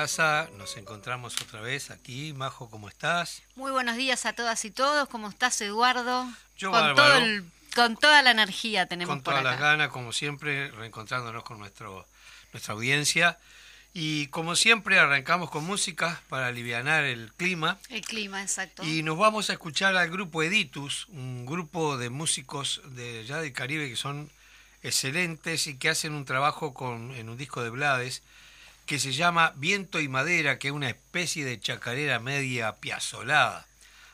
Casa, nos encontramos otra vez aquí. Majo, ¿cómo estás? Muy buenos días a todas y todos, ¿cómo estás Eduardo? Yo con, todo el, con toda la energía tenemos Con todas las ganas, como siempre, reencontrándonos con nuestro, nuestra audiencia. Y como siempre arrancamos con música para aliviar el clima. El clima, exacto. Y nos vamos a escuchar al grupo Editus, un grupo de músicos de ya del Caribe que son excelentes y que hacen un trabajo con, en un disco de Blades que se llama Viento y Madera, que es una especie de chacarera media piazolada.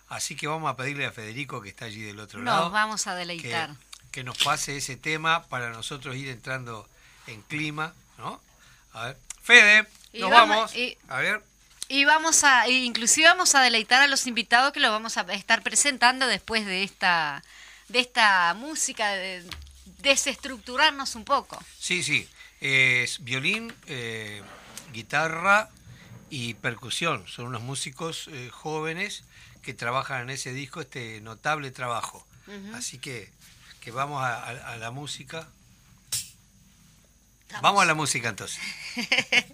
Así que vamos a pedirle a Federico, que está allí del otro lado. Nos vamos a deleitar. Que, nos pase ese tema para nosotros ir entrando en clima, ¿no? A ver. Fede, nos vamos. a ver. Y vamos a, inclusive vamos a deleitar a los invitados que lo vamos a estar presentando después de esta, de esta música, de, desestructurarnos un poco. Sí, sí. Es violín, eh, guitarra y percusión. Son unos músicos eh, jóvenes que trabajan en ese disco, este notable trabajo. Así que, que vamos a, la música. Vamos a la música entonces.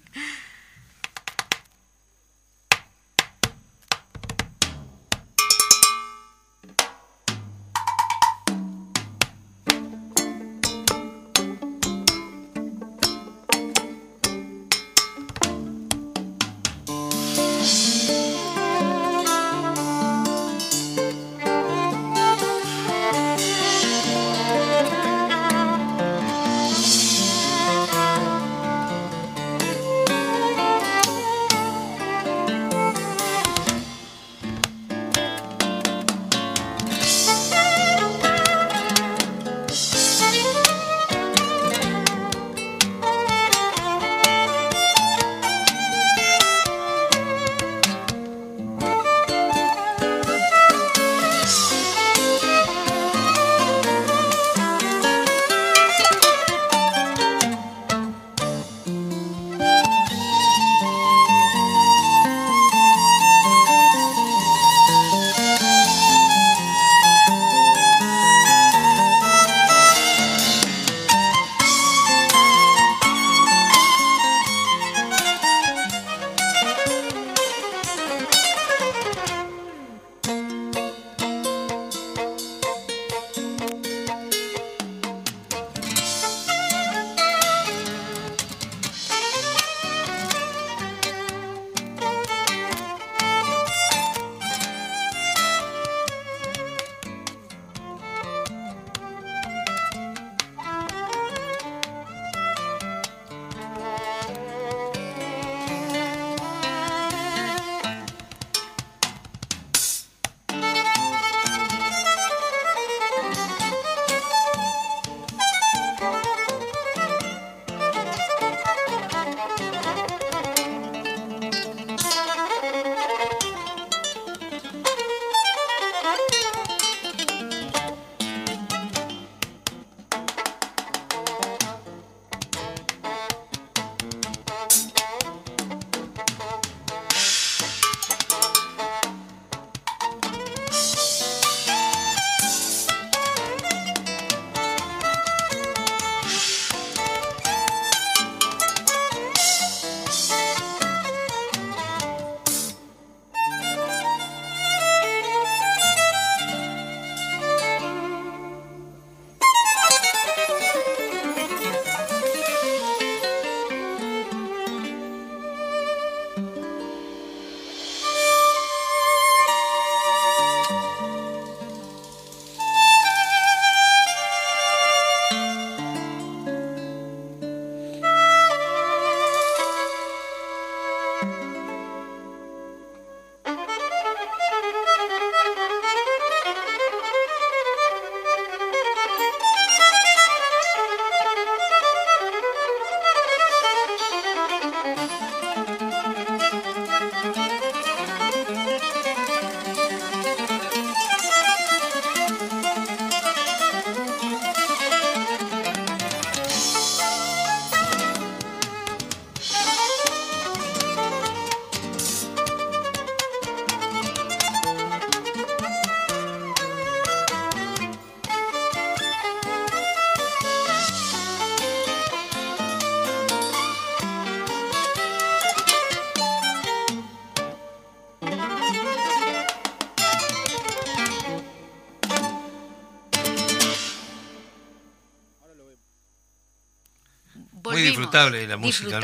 disfrutable la música,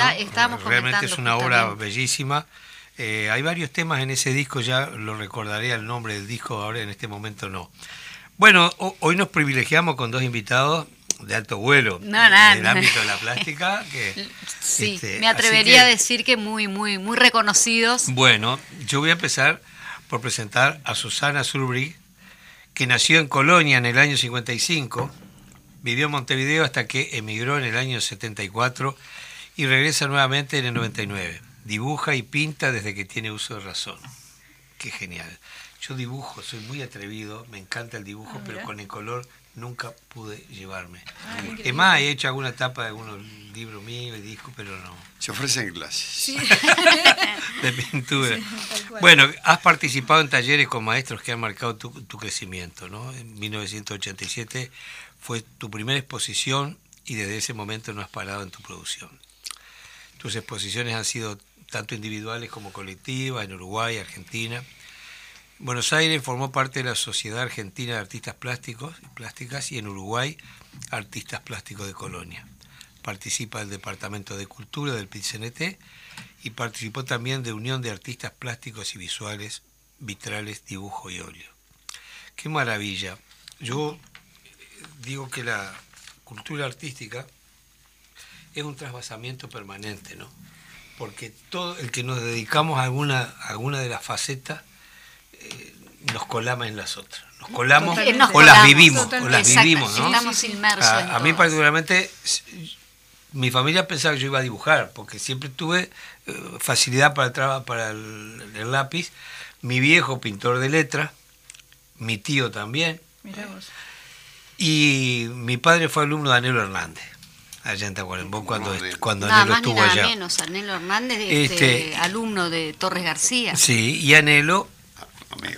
¿no? Realmente es una obra bellísima. Eh, hay varios temas en ese disco, ya lo recordaré el nombre del disco, ahora en este momento no. Bueno, hoy nos privilegiamos con dos invitados de alto vuelo no, en el ámbito de la plástica. Que, sí, este, me atrevería a decir que muy, muy, muy reconocidos. Bueno, yo voy a empezar por presentar a Susana Zulbrig, que nació en Colonia en el año 55, vivió en Montevideo hasta que emigró en el año 74 y regresa nuevamente en el 99. Dibuja y pinta desde que tiene uso de razón. Qué genial. Yo dibujo, soy muy atrevido, me encanta el dibujo, ah, pero con el color nunca pude llevarme. Ah, es más, he hecho alguna etapa de algunos libros míos y discos, pero no. Se ofrecen clases. de pintura. bueno, has participado en talleres con maestros que han marcado tu, tu crecimiento, ¿no? En 1987 fue tu primera exposición y desde ese momento no has parado en tu producción. Tus exposiciones han sido tanto individuales como colectivas en Uruguay, Argentina. Buenos Aires formó parte de la Sociedad Argentina de Artistas Plásticos y Plásticas y en Uruguay Artistas Plásticos de Colonia. Participa del Departamento de Cultura del PICNT y participó también de Unión de Artistas Plásticos y Visuales, Vitrales, Dibujo y Óleo. Qué maravilla. Yo digo que la cultura artística es un trasvasamiento permanente, ¿no? Porque todo el que nos dedicamos a alguna, alguna de las facetas eh, nos colamos en las otras. Nos colamos o las vivimos, o las vivimos, ¿no? Estamos inmersos. A, mí particularmente, mi familia pensaba que yo iba a dibujar, porque siempre tuve eh, facilidad para, para el, lápiz. Mi viejo pintor de letra, mi tío también. Y mi padre fue alumno de Anelo Hernández allá en Tacuarembó cuando, cuando nada Anelo más estuvo ni nada allá. menos, Anelo Hernández, este, este, alumno de Torres García. Sí, y Anelo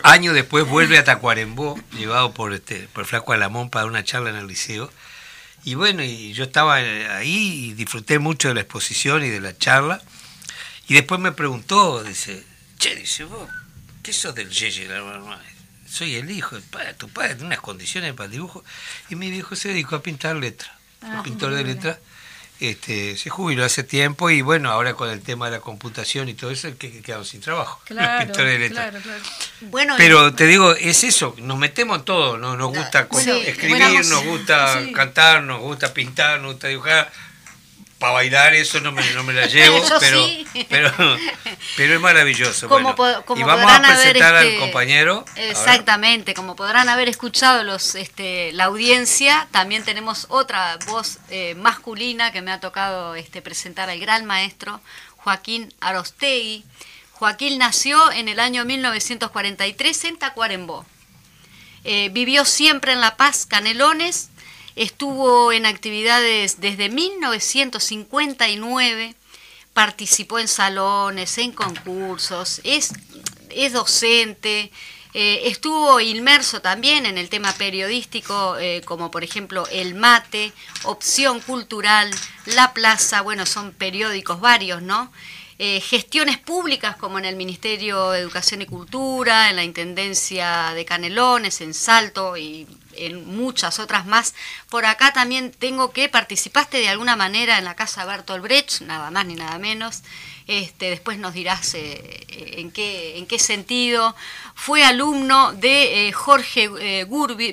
Años después vuelve a Tacuarembó, llevado por este por Flaco Alamón para una charla en el liceo. Y bueno, y yo estaba ahí y disfruté mucho de la exposición y de la charla. Y después me preguntó, dice, che, dice, vos, ¿qué sos del Yeye? Soy el hijo, de padre, tu padre tiene unas condiciones para el dibujo. Y mi viejo se dedicó a pintar letras, ah, pintor de letras este, se jubiló hace tiempo y bueno, ahora con el tema de la computación y todo eso, que quedaron sin trabajo. Claro, claro, Bueno, Pero te digo, es eso, nos metemos en todo, ¿no? nos gusta escribir, nos gusta cantar, nos gusta pintar, nos gusta dibujar, para bailar eso no me, no me la llevo, pero, pero, pero es maravilloso. Como, y vamos a presentar al este, compañero. Exactamente, como podrán haber escuchado los este, la audiencia, también tenemos otra voz eh, masculina que me ha tocado este, presentar al gran maestro Joaquín Arostegui. Joaquín nació en el año 1943 en Tacuarembó. Eh, vivió siempre en La Paz, Canelones, Estuvo en actividades desde 1959, participó en salones, en concursos, es, es docente, eh, estuvo inmerso también en el tema periodístico, eh, como por ejemplo El Mate, Opción Cultural, La Plaza, bueno, son periódicos varios, ¿no? Eh, gestiones públicas como en el Ministerio de Educación y Cultura, en la Intendencia de Canelones, en Salto y en muchas otras más. Por acá también tengo que participaste de alguna manera en la Casa Bertolt Brecht, nada más ni nada menos. Este, después nos dirás eh, en, qué, en qué sentido. Fue alumno de eh, Jorge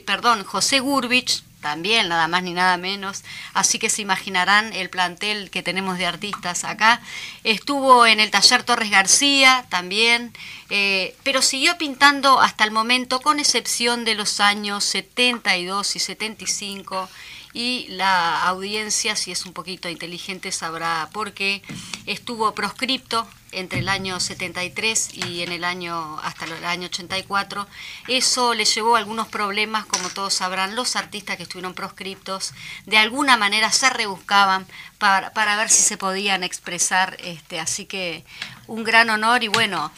perdón, José Gurbich, también, nada más ni nada menos. Así que se imaginarán el plantel que tenemos de artistas acá. Estuvo en el taller Torres García también, eh, pero siguió pintando hasta el momento, con excepción de los años 72 y 75 y la audiencia, si es un poquito inteligente, sabrá por qué estuvo proscripto entre el año 73 y en el año hasta el año 84. Eso le llevó algunos problemas, como todos sabrán, los artistas que estuvieron proscriptos de alguna manera se rebuscaban para, para ver si se podían expresar, este, así que un gran honor y bueno,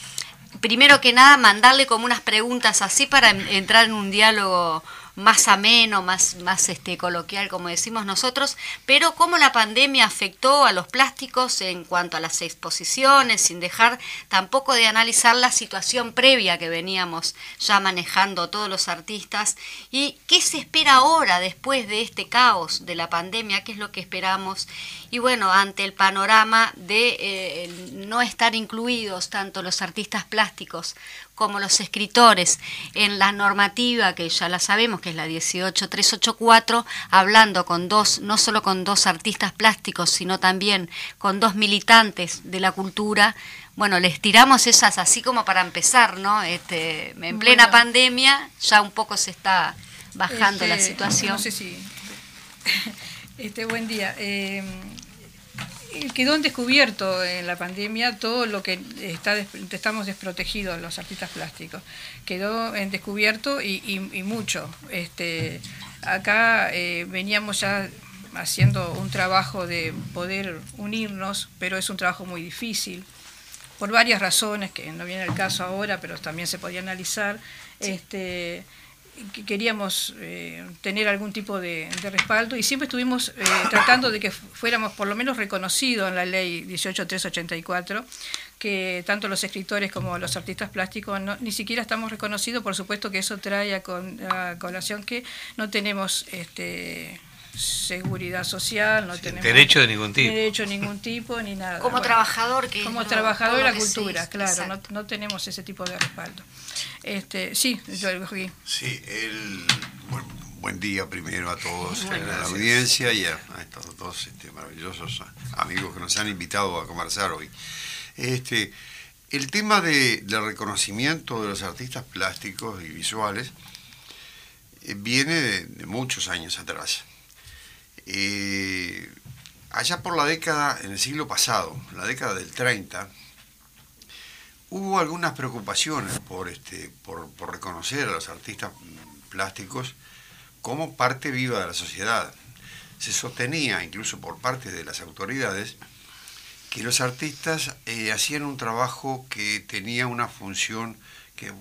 primero que nada mandarle como unas preguntas así para entrar en un diálogo más ameno, más, más este, coloquial, como decimos nosotros, pero cómo la pandemia afectó a los plásticos en cuanto a las exposiciones, sin dejar tampoco de analizar la situación previa que veníamos ya manejando todos los artistas y qué se espera ahora después de este caos de la pandemia, qué es lo que esperamos y bueno, ante el panorama de eh, no estar incluidos tanto los artistas plásticos como los escritores en la normativa que ya la sabemos que es la 18384 hablando con dos no solo con dos artistas plásticos sino también con dos militantes de la cultura bueno les tiramos esas así como para empezar no este en plena pandemia ya un poco se está bajando la este, situación. no sé si este buen día. Eh, quedó en descubierto en la pandemia todo lo que está estamos desprotegidos los artistas plásticos. Quedó en descubierto y, mucho. Este, acá eh, veníamos ya haciendo un trabajo de poder unirnos, pero es un trabajo muy difícil, por varias razones, que no viene el caso ahora, pero también se podía analizar. Este, queríamos eh, tener algún tipo de, respaldo y siempre estuvimos eh, tratando de que fuéramos por lo menos reconocidos en la ley 18384, que tanto los escritores como los artistas plásticos ni siquiera estamos reconocidos, por supuesto que eso trae a, colación que no tenemos este, seguridad social, no tenemos derecho de ningún tipo. Derecho de ningún tipo ni nada. Como trabajador que Como trabajador de la cultura, claro, no, no, tenemos ese tipo de respaldo. Este, sí, yo. Sí, el, buen, día primero a todos, a la audiencia y a, estos dos este, maravillosos amigos que nos han invitado a conversar hoy. Este, el tema de, del reconocimiento de los artistas plásticos y visuales eh, viene de, muchos años atrás. Eh, allá por la década, en el siglo pasado, la década del 30, hubo algunas preocupaciones por, este, por, reconocer a los artistas plásticos como parte viva de la sociedad. Se sostenía, incluso por parte de las autoridades, que los artistas eh, hacían un trabajo que tenía una función, que,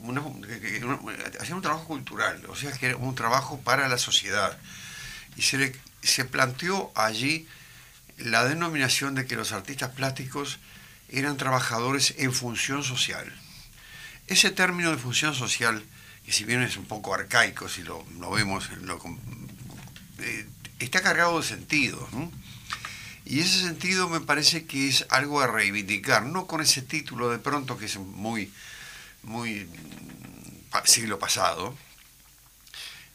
hacían un trabajo cultural, o sea, que era un trabajo para la sociedad. Y se, se planteó allí la denominación de que los artistas plásticos eran trabajadores en función social. Ese término de función social, que si bien es un poco arcaico, si lo, vemos, eh, está cargado de sentido. Y ese sentido me parece que es algo a reivindicar, no con ese título de pronto que es muy, muy siglo pasado,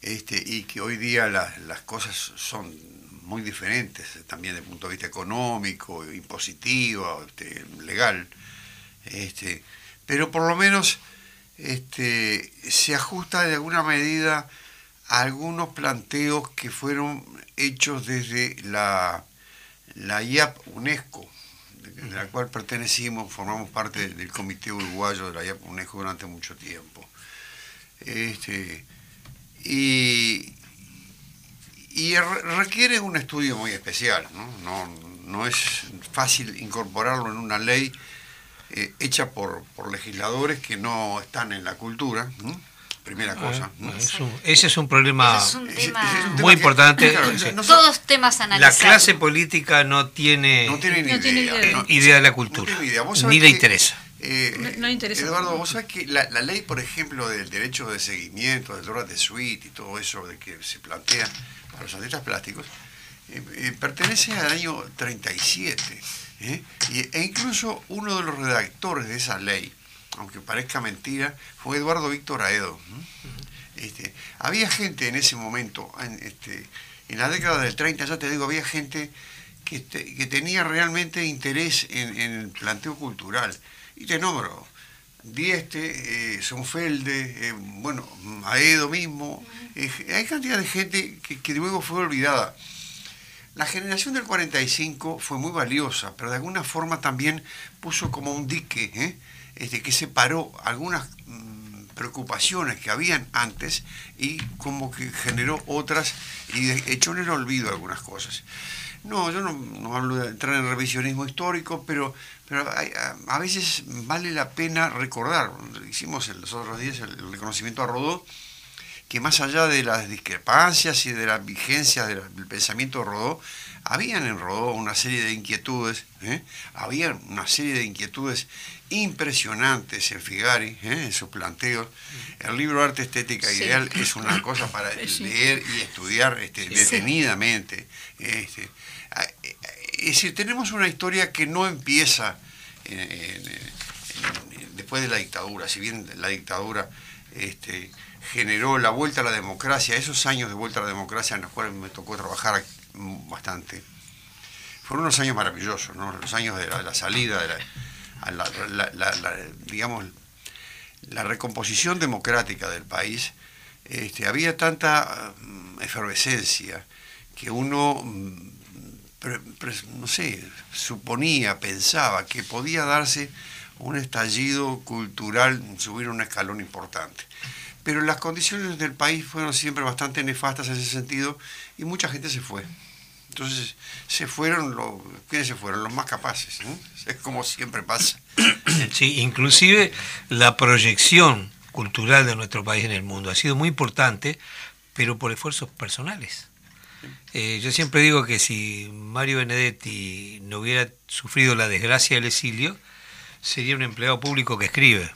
este, y que hoy día las cosas son muy diferentes, también desde el punto de vista económico, impositivo, este, legal. Este, pero por lo menos este, se ajusta de alguna medida a algunos planteos que fueron hechos desde la, la IAP UNESCO, de la cual pertenecimos, formamos parte del comité uruguayo de la IAP UNESCO durante mucho tiempo. Este, y, y requiere un estudio muy especial, ¿no? No, es fácil incorporarlo en una ley eh, hecha por, por, legisladores que no están en la cultura, primera cosa. ese es un problema muy importante. Todos temas analizados. La clase política no tiene, idea, de la cultura, ni le interesa. Eh, no. Eduardo, vos sabés que la, la, ley, por ejemplo, del derecho de seguimiento, del droit de suite y todo eso de que se plantea para los artistas plásticos, eh, eh, pertenece al año 37. ¿eh? e incluso uno de los redactores de esa ley, aunque parezca mentira, fue Eduardo Víctor Aedo. Este, había gente en ese momento, en, este, en la década del 30, ya te digo, había gente que, este, que tenía realmente interés en, el planteo cultural. Y te nombro, Dieste, eh, Sonfelde, eh, bueno, Aedo mismo, eh, hay cantidad de gente que, luego fue olvidada. La generación del 45 fue muy valiosa, pero de alguna forma también puso como un dique este, que separó algunas mm, preocupaciones que habían antes y como que generó otras y echó en el olvido algunas cosas. No, yo no, hablo de entrar en revisionismo histórico, pero, pero a, veces vale la pena recordar. Hicimos los otros días el, reconocimiento a Rodó que más allá de las discrepancias y de las vigencias del pensamiento de Rodó, habían en Rodó una serie de inquietudes, ¿eh? había una serie de inquietudes impresionantes en Figari, ¿eh? en sus planteos. El libro Arte Estética Ideal es una cosa para leer y estudiar este, detenidamente. Este, es decir, tenemos una historia que no empieza después de la dictadura, si bien la dictadura este, generó la vuelta a la democracia, esos años de vuelta a la democracia en los cuales me tocó trabajar bastante, fueron unos años maravillosos, los años de la, salida, de la, digamos, la recomposición democrática del país, este, había tanta mm, efervescencia que uno mm, no sé, suponía, pensaba que podía darse un estallido cultural, subir un escalón importante. Pero las condiciones del país fueron siempre bastante nefastas en ese sentido y mucha gente se fue. Entonces se fueron, los, ¿quiénes se fueron? Los más capaces, es como siempre pasa. Sí, inclusive la proyección cultural de nuestro país en el mundo ha sido muy importante, pero por esfuerzos personales. Eh, yo siempre digo que si Mario Benedetti no hubiera sufrido la desgracia del exilio, sería un empleado público que escribe.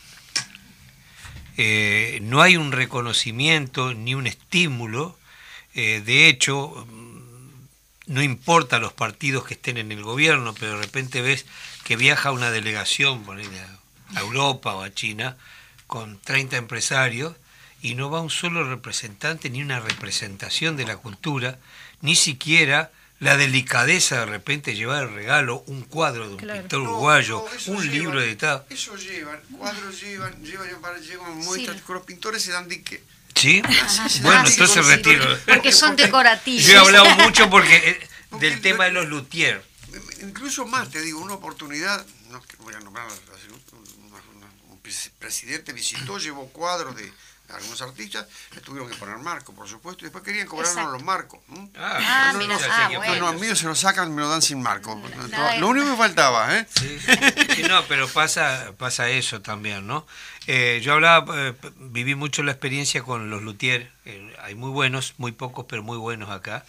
Eh, no hay un reconocimiento ni un estímulo. Eh, de hecho, mm, no importa los partidos que estén en el gobierno, pero de repente ves que viaja una delegación a Europa o a China con 30 empresarios y no va un solo representante ni una representación de la cultura ni siquiera la delicadeza de repente llevar el regalo, un cuadro de un pintor uruguayo, un libro editado. Eso llevan, cuadros llevan, llevan, llevan muestras, con los pintores se dan dique. ¿Sí? Ah, bueno, entonces retiro. Porque son decorativos. Yo he hablado mucho porque, eh, del tema de los luthiers. Incluso más, te digo, una oportunidad, no voy a nombrar, un presidente visitó, llevó cuadros de algunos artistas le tuvieron que poner marco, por supuesto, y después querían cobrarnos los marcos. Ah, ah mira, ah, bueno. No, míos se los sacan, me lo dan sin marco. lo único que faltaba, ¿eh? Sí. no, pero pasa, pasa eso también, ¿no? Eh, yo hablaba, eh, viví mucho la experiencia con los luthiers, eh, hay muy buenos, muy pocos, pero muy buenos acá.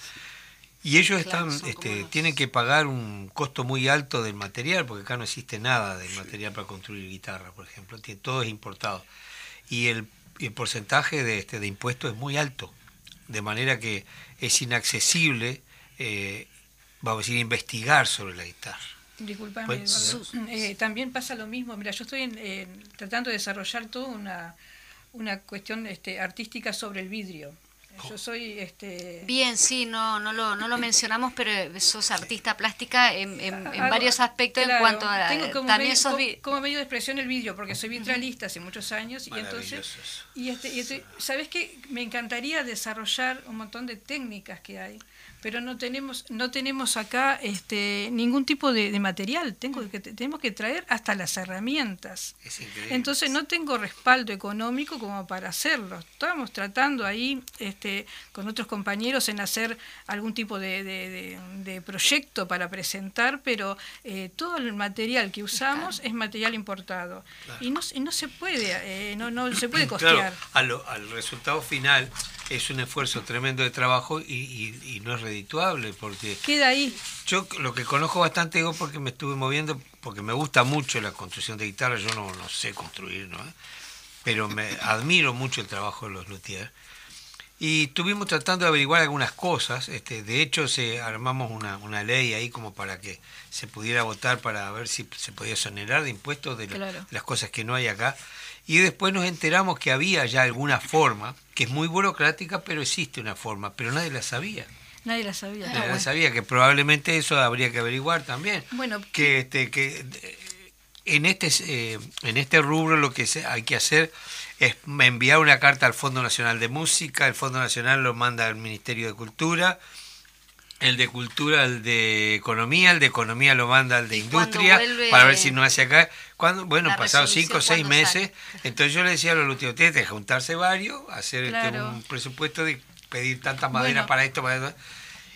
Y ellos están, este, tienen que pagar un costo muy alto del material, porque acá no existe nada del material para construir guitarra, por ejemplo, todo es importado. Y el y el porcentaje de, este, de impuestos es muy alto, de manera que es inaccesible, eh, vamos a decir, investigar sobre la guitarra. Disculpame, pues, eh, también pasa lo mismo. Mira, yo estoy tratando de desarrollar toda una, una cuestión este, artística sobre el vidrio. Yo soy este Bien, sí, no no lo, no lo mencionamos, pero sos artista plástica en, en, varios aspectos en cuanto a como también medio, como, medio de expresión el vídeo, porque soy vitralista hace muchos años y entonces y este, y este, sabes qué me encantaría desarrollar un montón de técnicas que hay pero no tenemos no tenemos acá este ningún tipo de, material. Tengo que tenemos que traer hasta las herramientas. Entonces no tengo respaldo económico como para hacerlo. Estábamos tratando ahí este con otros compañeros en hacer algún tipo de, proyecto para presentar pero eh, todo el material que usamos es material importado. Y no no se puede eh, no no se puede costear. claro, al resultado final es un esfuerzo tremendo de trabajo y, no es redituable porque... Queda ahí. Yo lo que conozco bastante digo porque me estuve moviendo, porque me gusta mucho la construcción de guitarra, yo no, no sé construir, ¿no? pero me admiro mucho el trabajo de los luthiers. Y estuvimos tratando de averiguar algunas cosas, este, de hecho se armamos una, una ley ahí como para que se pudiera votar para ver si se podía exonerar de impuestos de las cosas que no hay acá. Y después nos enteramos que había ya alguna forma, que es muy burocrática, pero existe una forma, pero nadie la sabía. Nadie la sabía. Nadie la sabía, que probablemente eso habría que averiguar también. Bueno, que, este, que en este, eh, en este rubro lo que hay que hacer es enviar una carta al Fondo Nacional de Música, el Fondo Nacional lo manda al Ministerio de Cultura, el de cultura, el de economía, el de economía lo manda al de industria, para ver si no hace acá. Cuando, bueno, pasados cinco o seis meses, entonces yo le decía a los luteos, tienen que juntarse varios, hacer este, un presupuesto de pedir tanta madera para esto, para esto.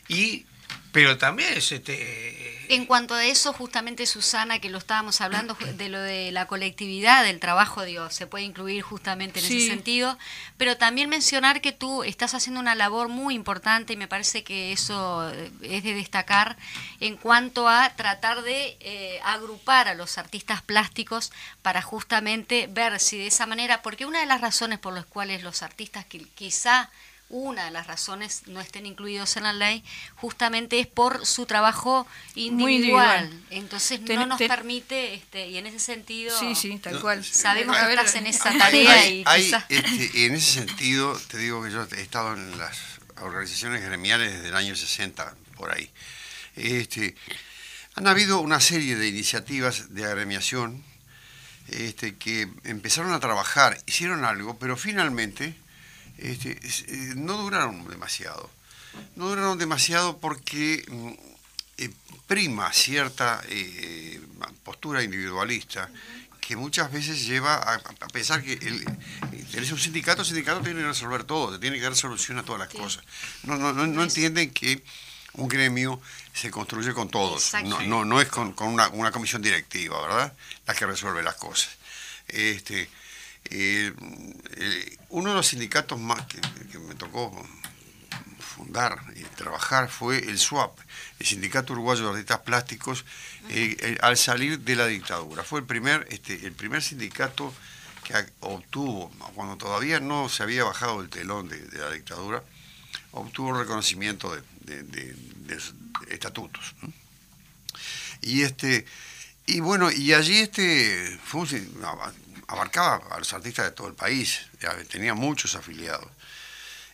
Y, pero también es, este, En cuanto a eso, justamente Susana, que lo estábamos hablando de lo de la colectividad, del trabajo, digo, se puede incluir justamente en ese sentido, pero también mencionar que tú estás haciendo una labor muy importante y me parece que eso eh, es de destacar en cuanto a tratar de eh, agrupar a los artistas plásticos para justamente ver si de esa manera, porque una de las razones por las cuales los artistas que quizá una de las razones no estén incluidos en la ley, justamente es por su trabajo individual. Entonces no nos permite, este, y en ese sentido, sí, sí, tal cual. sabemos que estás en esa tarea. y este, en ese sentido, te digo que yo he estado en las organizaciones gremiales desde el año 60, por ahí. Este, han habido una serie de iniciativas de agremiación este, que empezaron a trabajar, hicieron algo, pero finalmente este, eh, no duraron demasiado. No duraron demasiado porque mm, eh, prima cierta eh, postura individualista que muchas veces lleva a, pensar que el, un sindicato, el sindicato tiene que resolver todo, tiene que dar solución a todas las cosas. No, no, no, entienden que un gremio se construye con todos, no, no, no es con, una, una, comisión directiva, ¿verdad? La que resuelve las cosas. Este, eh, eh, uno de los sindicatos más que, me tocó fundar y trabajar fue el SWAP, el Sindicato Uruguayo de Artistas Plásticos, eh, al salir de la dictadura. Fue el primer, este, el primer sindicato que obtuvo, cuando todavía no se había bajado el telón de, la dictadura, obtuvo reconocimiento de, estatutos. Y este y bueno, y allí este fue un, abarcaba a los artistas de todo el país, tenía muchos afiliados.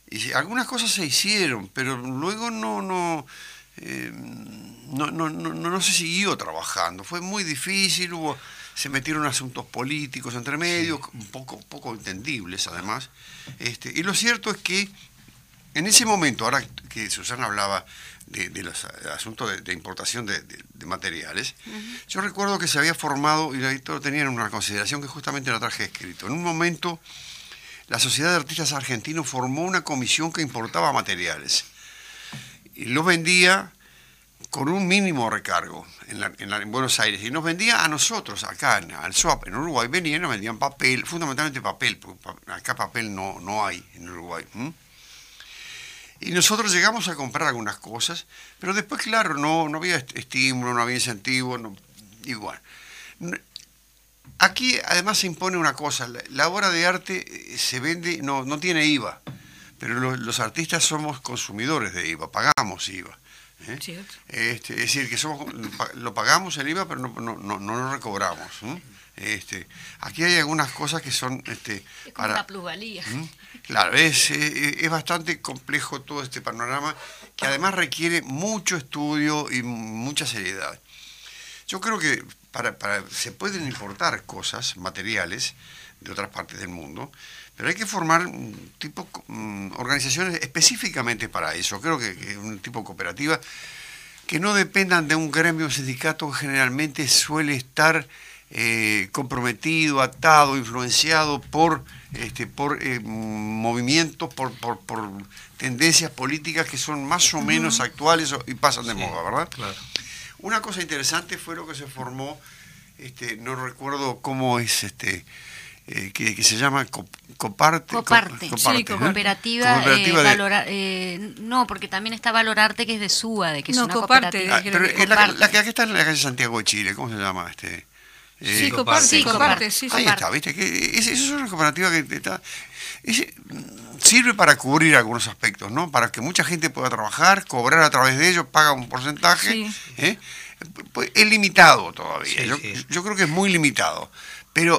Y algunas cosas se hicieron, pero luego no, no, eh, no, no, no, no, se siguió trabajando. Fue muy difícil, hubo, se metieron asuntos políticos entre medio, un poco, poco entendibles además. Este, y lo cierto es que en ese momento, ahora que Susana hablaba de, los asuntos de, importación de, materiales, yo recuerdo que se había formado, y ahí todo tenían una consideración que justamente la traje escrito. En un momento, la Sociedad de Artistas Argentinos formó una comisión que importaba materiales y los vendía con un mínimo recargo en, Buenos Aires. Y nos vendía a nosotros acá al SWAP en Uruguay. Venían nos vendían papel fundamentalmente papel porque acá papel no, no hay en Uruguay y nosotros llegamos a comprar algunas cosas, pero después, claro, no, no había estímulo, no había incentivo, no, igual. Aquí además se impone una cosa, la, obra de arte eh, se vende, no, no tiene IVA, pero los, artistas somos consumidores de IVA, pagamos IVA. ¿eh? Este, es decir, que somos, lo pagamos el IVA, pero no, no, no, no lo recobramos. Este, aquí hay algunas cosas que son... Este, es como para, plusvalía. Claro, es, eh, es, bastante complejo todo este panorama que además requiere mucho estudio y mucha seriedad. Yo creo que para, se pueden importar cosas, materiales, de otras partes del mundo, pero hay que formar un tipo, mm, organizaciones específicamente para eso. Creo que, que un tipo cooperativa que no dependan de un gremio sindicato generalmente suele estar eh, comprometido, atado, influenciado por, este, por eh, movimientos, por, por, tendencias políticas que son más o menos actuales y pasan de moda, ¿verdad? Una cosa interesante fue lo que se formó, este, no recuerdo cómo es este. Eh, que, se llama Coparte. Coparte, sí, cooperativa, no, porque también está Valorarte, que es de SUA, de que es una cooperativa. Ah, pero la, la, que está en la calle Santiago de Chile, ¿cómo se llama? este sí, comparte, sí, comparte, sí, Ahí está, ¿viste? Que es, eso es una cooperativa que está, sirve para cubrir algunos aspectos, ¿no? Para que mucha gente pueda trabajar, cobrar a través de ellos, paga un porcentaje. ¿eh? Pues, es limitado todavía. yo, creo que es muy limitado. Pero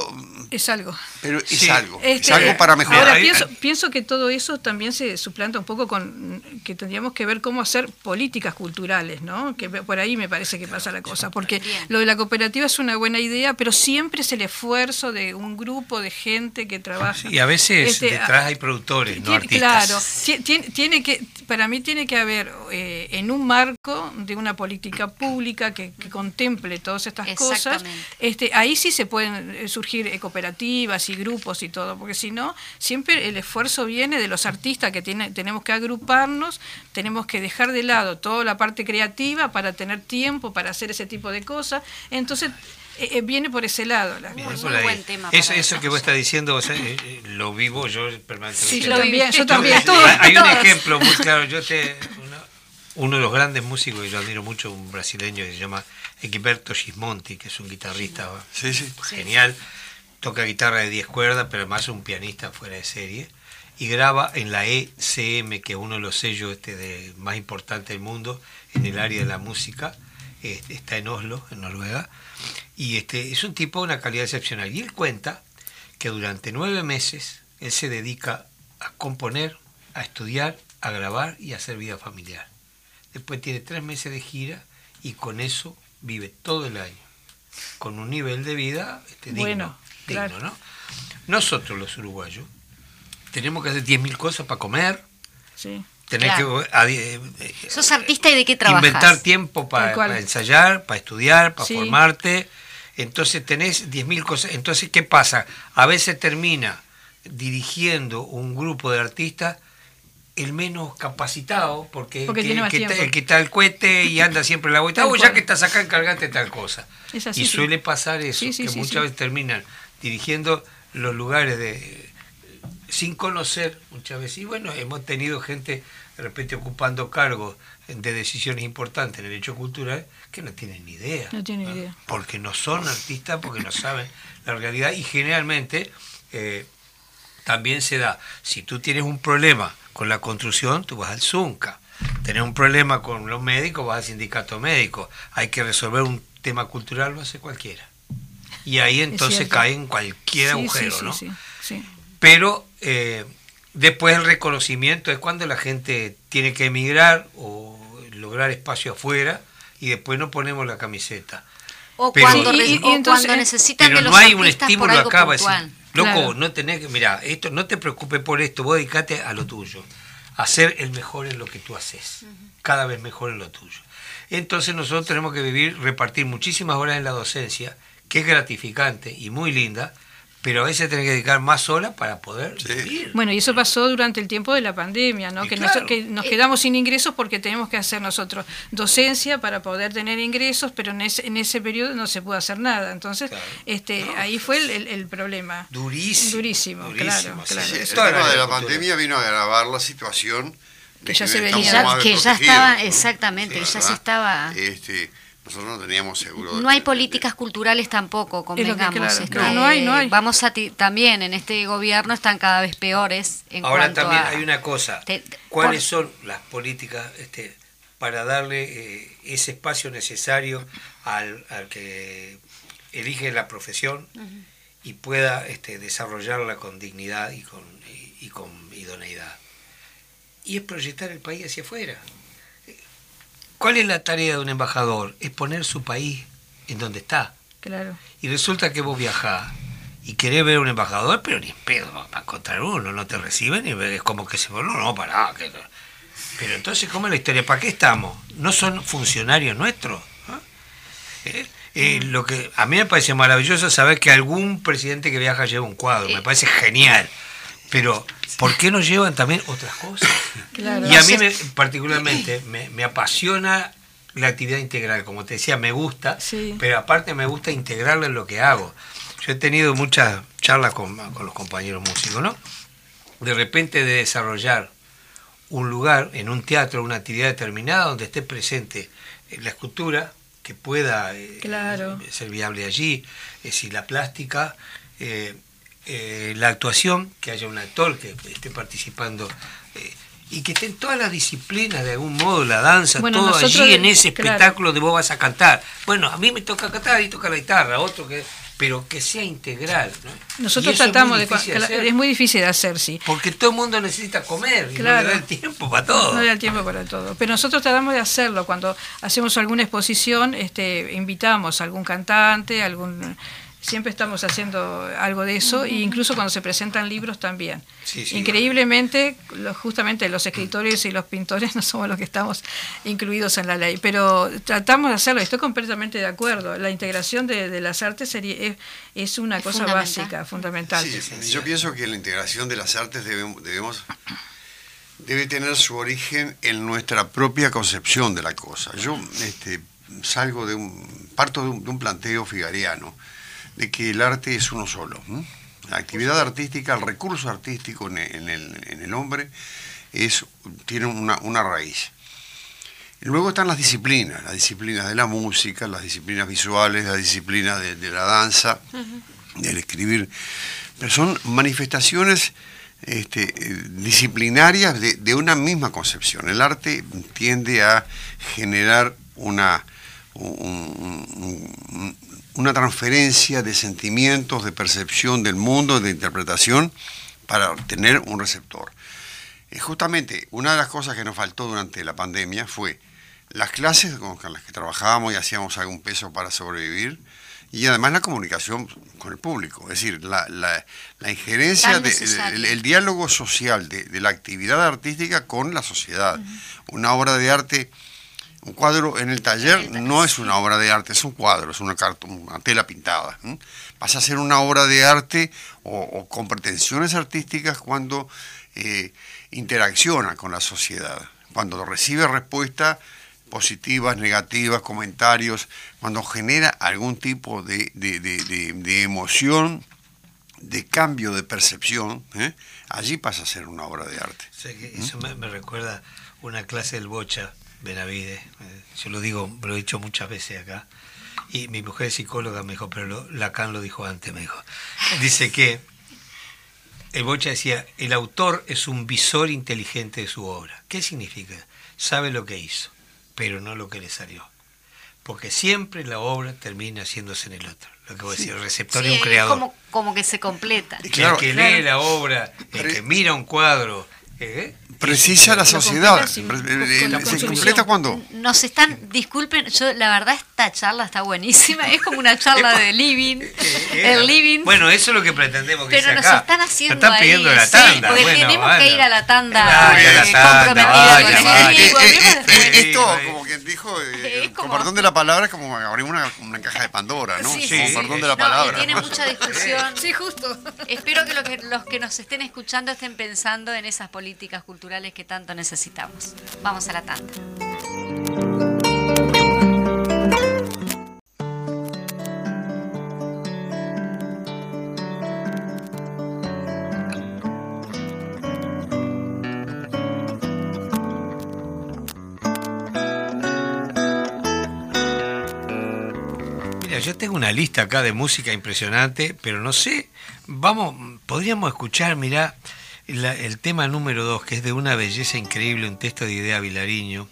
es algo. Pero es algo. es este, algo para mejorar. Ahora pienso, pienso, que todo eso también se suplanta un poco con que tendríamos que ver cómo hacer políticas culturales, ¿no? Que por ahí me parece que pasa la cosa, porque lo de la cooperativa es una buena idea, pero siempre es el esfuerzo de un grupo de gente que trabaja. Y a veces este, detrás hay productores, no artistas. Claro, tiene, que para mí tiene que haber eh, en un marco de una política pública que, contemple todas estas cosas, este ahí sí se pueden surgir eh, cooperativas y grupos y todo, porque si no, siempre el esfuerzo viene de los artistas que tiene, tenemos que agruparnos, tenemos que dejar de lado toda la parte creativa para tener tiempo para hacer ese tipo de cosas. Entonces, viene por ese lado. eso, que vos estás diciendo, lo vivo yo permanentemente. Sí, yo también. Yo también hay, un ejemplo muy claro. Yo te, uno de los grandes músicos que yo admiro mucho, un brasileño que se llama Equiberto Gismonti, que es un guitarrista genial, toca guitarra de 10 cuerdas, pero además es un pianista fuera de serie, y graba en la ECM, que es uno de los sellos este de, más importantes del mundo en el área de la música, este, está en Oslo, en Noruega, y este, es un tipo de una calidad excepcional. Y él cuenta que durante nueve meses él se dedica a componer, a estudiar, a grabar y a hacer vida familiar. Después tiene tres meses de gira y con eso vive todo el año, con un nivel de vida este, digno, ¿no? Nosotros los uruguayos tenemos que hacer 10.000 cosas para comer. Sí. Tener que eh, eh, ¿Sos artista y de qué trabajas? Inventar tiempo para, ensayar, para estudiar, para formarte. Entonces tenés 10.000 cosas. Entonces, ¿qué pasa? A veces termina dirigiendo un grupo de artistas el menos capacitado, porque, el, que, el, que está el cohete y anda siempre la vuelta, oh, ya que estás acá, encargate tal cosa. y suele pasar eso, que muchas veces terminan dirigiendo los lugares de sin conocer muchas veces. Y bueno, hemos tenido gente de repente ocupando cargos de decisiones importantes en el hecho cultural que no tienen ni idea. No tienen idea. Porque no son artistas, porque no saben la realidad y generalmente eh, también se da, si tú tienes un problema con la construcción, tú vas al ZUNCA. Tenés un problema con los médicos, vas al sindicato médico. Hay que resolver un tema cultural, lo hace cualquiera. Y ahí entonces cae en cualquier agujero, ¿no? Pero eh, después el reconocimiento es cuando la gente tiene que emigrar o lograr espacio afuera y después no ponemos la camiseta. O, cuando, necesitan pero no hay un estímulo acá Loco, no tenés que, mira, esto, no te preocupes por esto, vos dedicate a lo tuyo, a ser el mejor en lo que tú haces, cada vez mejor en lo tuyo. Entonces nosotros tenemos que vivir, repartir muchísimas horas en la docencia, que es gratificante y muy linda, pero a veces tenés que dedicar más horas para poder vivir. Bueno, y eso pasó durante el tiempo de la pandemia, ¿no? Que, nos, que, nos, eh, quedamos sin ingresos porque tenemos que hacer nosotros docencia para poder tener ingresos, pero en ese, en ese periodo no se pudo hacer nada. Entonces, este, ahí fue el, el, problema. Durísimo. Durísimo, claro. claro. el tema de la pandemia vino a agravar la situación. Que ya se venía. Que ya, estaba, exactamente, ya se estaba... Este, nosotros no teníamos seguro. No hay políticas culturales tampoco, convengamos. Este, no, hay, no hay. Vamos a también en este gobierno están cada vez peores. En Ahora también hay una cosa. ¿Cuáles son las políticas este, para darle eh, ese espacio necesario al, que elige la profesión y pueda este, desarrollarla con dignidad y con, y con idoneidad? Y es proyectar el país hacia afuera. ¿Cuál es la tarea de un embajador? Es poner su país en donde está. Claro. Y resulta que vos viajás y querés ver a un embajador, pero ni pedo va a encontrar uno, no te reciben y es como que se... No, no, pará. Que Pero entonces, ¿cómo es la historia? ¿Para qué estamos? ¿No son funcionarios nuestros? ¿Ah? ¿Eh? Eh, lo que a mí me parece maravilloso saber que algún presidente que viaja lleva un cuadro, me parece genial. Pero, ¿por qué no llevan también otras cosas? Y a mí particularmente me, apasiona la actividad integral, como te decía, me gusta, pero aparte me gusta integrarla en lo que hago. Yo he tenido muchas charlas con, los compañeros músicos, ¿no? De repente de desarrollar un lugar en un teatro, una actividad determinada donde esté presente la escultura, que pueda eh, ser viable allí, es decir, la plástica, eh, eh, la actuación, que haya un actor que esté participando eh, y que estén todas las disciplinas de algún modo, la danza, todo allí en ese espectáculo de vos vas a cantar. Bueno, a mí me toca cantar y toca la guitarra, otro que pero que sea integral. Nosotros tratamos de, es muy difícil de hacer, sí. Porque todo el mundo necesita comer y no le da el tiempo para todo. No le da el tiempo para todo. Pero nosotros tratamos de hacerlo. Cuando hacemos alguna exposición, este, invitamos a algún cantante, algún siempre estamos haciendo algo de eso, e incluso cuando se presentan libros también. Sí, sí. Increíblemente, lo- justamente los escritores y los pintores no somos los que estamos incluidos en la ley, pero tratamos de hacerlo, estoy completamente de acuerdo. La integración de, de las artes sería, es, es una Es cosa fundamental. básica, fundamental. Sí, yo pienso que la integración de las artes debemos, debemos- debe tener su origen en nuestra propia concepción de la cosa. Yo este, salgo de un, parto de un, de un planteo figariano de que el arte es uno solo. La actividad artística, el recurso artístico en el, en el- en el hombre es, tiene una, una raíz. Luego están las disciplinas, las disciplinas de la música, las disciplinas visuales, las disciplinas de, de la danza, del escribir. Pero son manifestaciones este, disciplinarias de, de una misma concepción. El arte tiende a generar una, un- un- un- una transferencia de sentimientos, de percepción del mundo, de interpretación, para tener un receptor. Eh, Justamente una de las cosas que nos faltó durante la pandemia fue las clases con las que trabajábamos y hacíamos algún peso para sobrevivir y además la comunicación con el público, es decir, la, la- la injerencia, de- el diálogo social de, de la actividad artística con la sociedad. Una obra de arte, un cuadro en el taller no es una obra de arte, es un cuadro, es una, carta, una tela pintada. Pasa a ser una obra de arte o, o con pretensiones artísticas cuando eh, interacciona con la sociedad, cuando recibe respuestas positivas, negativas, comentarios, cuando genera algún tipo de, de- de- de- de emoción, de cambio de percepción, ¿eh? allí pasa a ser una obra de arte. O sea que eso me, me recuerda una clase del Bocha Benavide. eh, Yo lo digo, lo he dicho muchas veces acá. Y mi mujer es psicóloga, me dijo, pero lo- Lacan lo dijo antes, me dijo. Dice que el Bocha decía, el autor es un visor inteligente de su obra. ¿Qué significa? Sabe lo que hizo, pero no lo que le salió. Porque siempre la obra termina haciéndose en el otro. Lo que voy a decir, el receptor Sí, es un creador. como, como que se completa. Y claro, el que claro. lee la obra, el que mira un cuadro, ¿eh? Precisa la sociedad. completa eh, la ¿Se consumición. completa cuando? Nos están, disculpen, yo la verdad esta charla está buenísima, es como una charla de living, Eh, el living, Bueno, eso es lo que pretendemos que pero sea nos acá. están haciendo Nos están ahí, pidiendo la sí, tanda. porque bueno, tenemos bueno. que ir a la tanda, eh, Eh, eh, eh, eh, esto, como quien dijo, eh, Es con perdón de la palabra, es como abrimos una, una caja de Pandora, ¿no? Sí, Con perdón de la No, palabra. tiene mucha discusión. Sí, justo. Espero que, lo que los que nos estén escuchando estén pensando en esas políticas culturales que tanto necesitamos. Vamos a la tanda. Yo tengo una lista acá de música impresionante, pero no sé, vamos, podríamos escuchar, mirá, el tema número dos, que es de una belleza increíble, un texto de Idea Vilariño,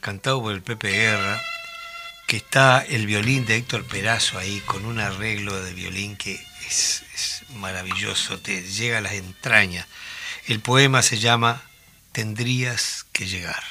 cantado por el Pepe Guerra, que está el violín de Héctor Perazo ahí, con un arreglo de violín que es, es maravilloso, te llega a las entrañas. El poema se llama Tendrías que llegar.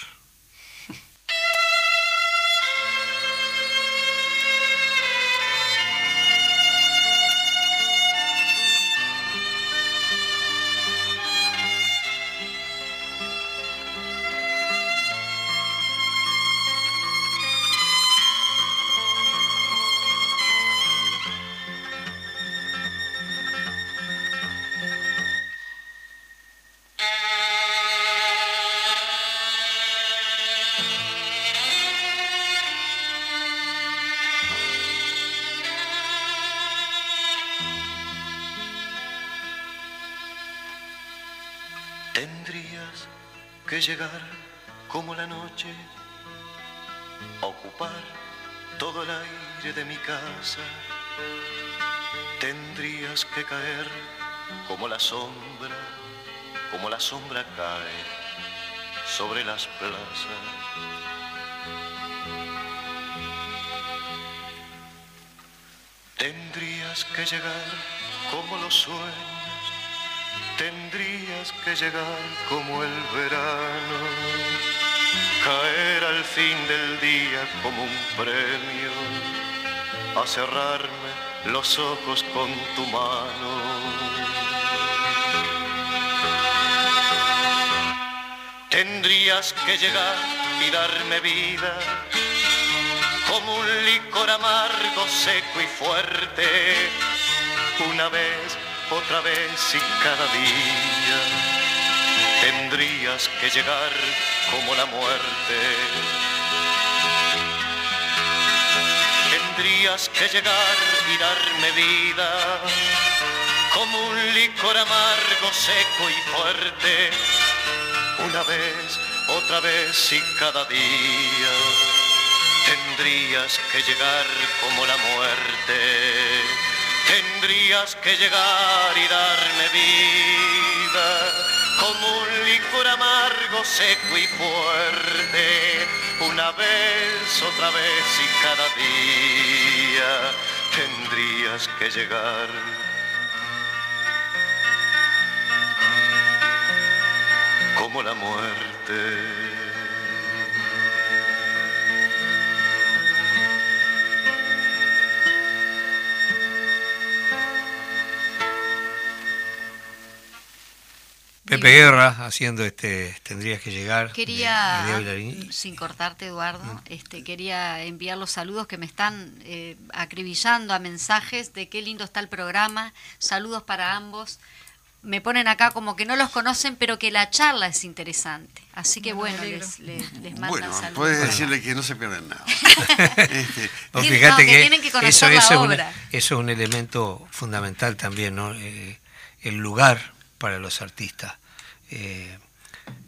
Tendrías que caer como la sombra, como la sombra cae sobre las plazas. Tendrías que llegar como los sueños, tendrías que llegar como el verano, caer al fin del día como un premio, a cerrarme los ojos con tu mano. Tendrías que llegar y darme vida como un licor amargo, seco y fuerte, una vez, otra vez y cada día. Tendrías que llegar como la muerte. Tendrías que llegar y darme vida. Como un licor amargo, seco y fuerte, una vez, otra vez y cada día. Tendrías que llegar como la muerte, tendrías que llegar y darme vida, como un licor amargo, seco y fuerte, una vez, otra vez y cada día, tendrías que llegar. Como la muerte. Pepe Guerra haciendo este tendrías que llegar. Quería, de- de bailarín. sin cortarte Eduardo, este, quería enviar los saludos que me están eh, acribillando a mensajes de qué lindo está el programa. Saludos para ambos. Me ponen acá como que no los conocen, pero que la charla es interesante. Así que Bueno, les, les, les mandan Bueno, saludos. puedes decirle que no se pierden nada. Este, fíjate no, que que, tienen que conocer eso, la eso es obra. eso es un elemento fundamental también, ¿no? Eh, el lugar para los artistas. Eh,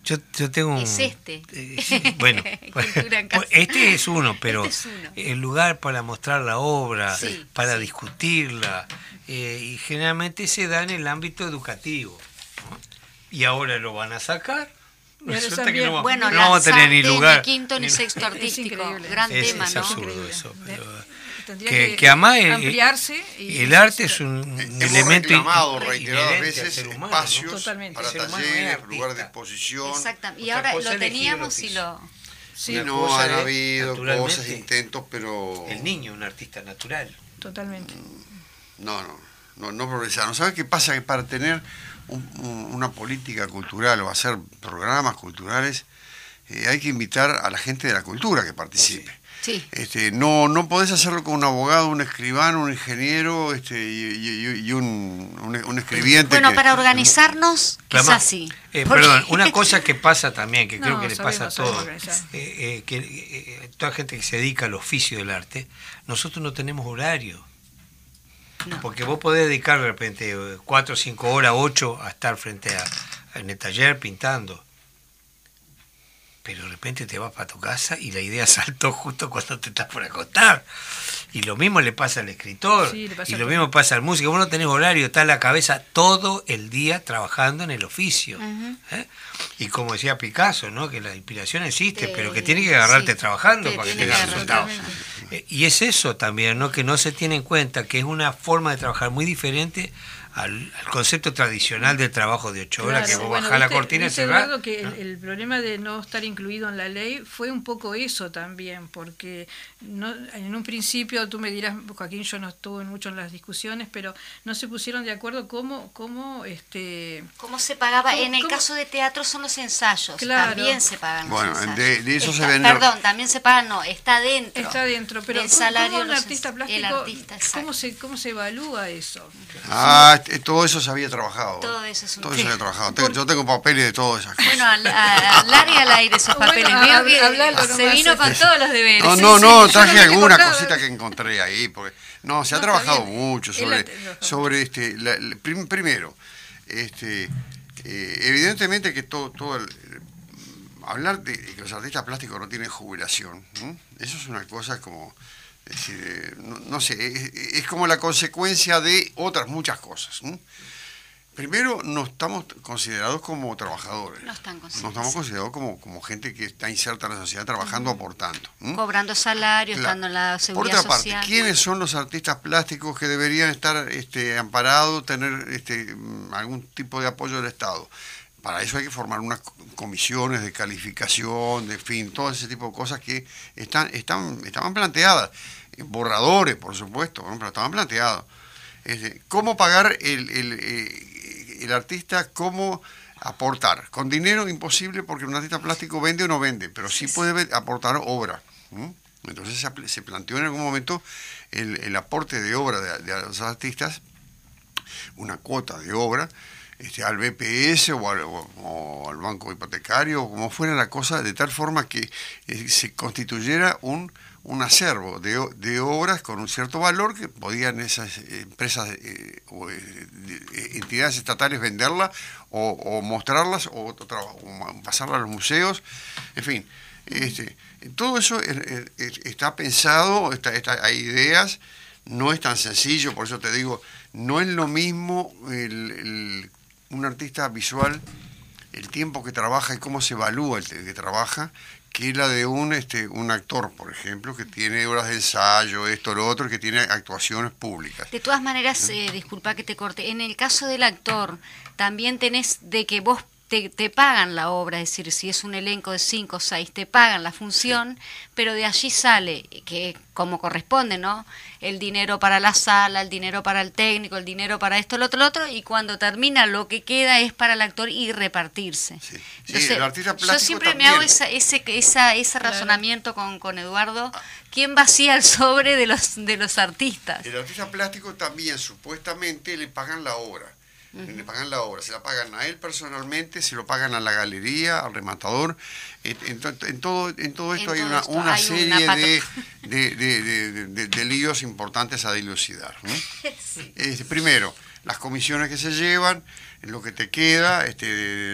yo, yo tengo un... Es este. eh, sí, bueno, Cultura en casa. este es uno, pero Este es uno. el lugar para mostrar la obra, Sí, para sí. discutirla, eh, y generalmente se da en el ámbito educativo. ¿no? Y ahora lo van a sacar. Resulta que no, va- Bueno, no vamos a tener ni lugar. ni quinto ni ni- sexto artístico. Gran Es- tema, es ¿no? absurdo. Increíble. eso, pero- tendría que- que además es- ampliarse y El arte es un, un Hemos elemento reclamado reiteradas veces humano, espacios ¿no? Totalmente. para El talleres, lugar de exposición. Exactamente. Y ahora lo teníamos el y lo... Sí, no cosa han habido cosas, intentos, pero El niño, un artista natural. totalmente. no, no, no, no progresaron. ¿Sabes qué pasa? Que para tener un- un- una política cultural o hacer programas culturales, eh, hay que invitar a la gente de la cultura que participe. Sí. Este, no, no podés hacerlo con un abogado, un escribano, un ingeniero este, y, y- y un, un, un escribiente. Bueno, que- para organizarnos es Además, así. eh, perdón, una cosa que pasa también, que creo que le pasa a todos, organizar. eh, eh, que eh, toda gente que se dedica al oficio del arte, nosotros no tenemos horario. No. Porque vos podés dedicar de repente cuatro, cinco horas, ocho a estar frente a, en el taller pintando. Pero de repente te vas para tu casa y la idea saltó justo cuando te estás por acostar. Y lo mismo le pasa al escritor. Sí, le pasa y lo mismo pasa al músico. Vos no tenés horario, está en la cabeza todo el día trabajando en el oficio. ¿eh? Y como decía Picasso, ¿no? que la inspiración existe, Te- pero que tiene que agarrarte sí, trabajando te para que tiene tenga que resultados. Eh, Y es eso también, ¿no? que no se tiene en cuenta, que es una forma de trabajar muy diferente al, al concepto tradicional del trabajo de ocho horas, Claro, que vos bueno, bajás la cortina y. Eduardo, que el, el problema de no estar incluido en la ley fue un poco eso también, porque no, en un principio, tú me dirás, Joaquín, yo no estuve mucho en las discusiones, pero no se pusieron de acuerdo cómo, cómo este, ¿Cómo se pagaba? ¿Cómo- en el cómo? caso de teatro son los ensayos. Claro. También se pagan los Bueno, ensayos. de- de eso se vende- Perdón, también se pagan, no, está dentro. está dentro, pero ¿cómo- salario cómo de un los artista ens- plástico, el artista. ¿cómo se, cómo se evalúa eso? Ah, todo eso se había trabajado. Todo eso es un Todo eso se había trabajado. Yo tengo papeles de todas esas cosas. Bueno, al, a- hablar y al aire esos Bueno, papeles. Veo que se nomás, vino con todos los deberes. No, no, sí, no, traje no alguna cosita que encontré ahí, porque no, se ha No, trabajado mucho sobre, sobre este, la- la- prim- primero, este, eh, evidentemente que todo, todo el, hablar de que los artistas plásticos no tienen jubilación, ¿m? eso es una cosa como, es decir, eh, no, no sé, es, es como la consecuencia de otras muchas cosas. Primero, no estamos considerados como trabajadores. No están No considerados. estamos considerados como, como gente que está inserta en la sociedad trabajando, aportando. ¿m? Cobrando salario, Claro. estando en la Por seguridad otra parte, social. ¿quiénes son los artistas plásticos que deberían estar este, amparados, tener este, mm, algún tipo de apoyo del Estado? Para eso hay que formar unas co- comisiones de calificación, de fin, todo ese tipo de cosas que están, están, estaban planteadas. borradores, por supuesto, pero estaban planteados. Este, ¿Cómo pagar el, el, eh, el artista? ¿Cómo aportar? Con dinero imposible porque un artista plástico vende o no vende, pero sí puede aportar obra. Entonces se, planteó en algún momento el, aporte de obra de, los artistas, una cuota de obra, este, al BPS o al, banco hipotecario, o como fuera la cosa, de tal forma que eh, se constituyera un, un acervo de, obras con un cierto valor que podían esas empresas eh, o eh, entidades estatales venderlas o, mostrarlas o, pasarlas a los museos, en fin. Este, todo eso está pensado, está, hay ideas, no es tan sencillo, por eso te digo, no es lo mismo un artista visual, el tiempo que trabaja y cómo se evalúa el que trabaja, que la de un, este, un actor, por ejemplo, que tiene horas de ensayo, esto, lo otro, que tiene actuaciones públicas. De todas maneras, eh, disculpa que te corte, en el caso del actor, también tenés de que vos te, te, pagan la obra, es decir, si es un elenco de cinco o seis, te pagan la función, pero de allí sale, que como corresponde, ¿no? El dinero para la sala, el dinero para el técnico, el dinero para esto, lo otro, lo otro, y cuando termina lo que queda es para el actor y repartirse. yo siempre me hago esa, ese, esa, ese razonamiento con, con Eduardo, ah. ¿quién vacía el sobre de los, de los artistas? El artista plástico también supuestamente le pagan la obra le pagan la obra, se la pagan a él personalmente, se lo pagan a la galería, al rematador. En, todo, en todo esto hay una, una serie de, de, líos importantes a dilucidar. Este, primero, las comisiones que se llevan, lo que te queda, este,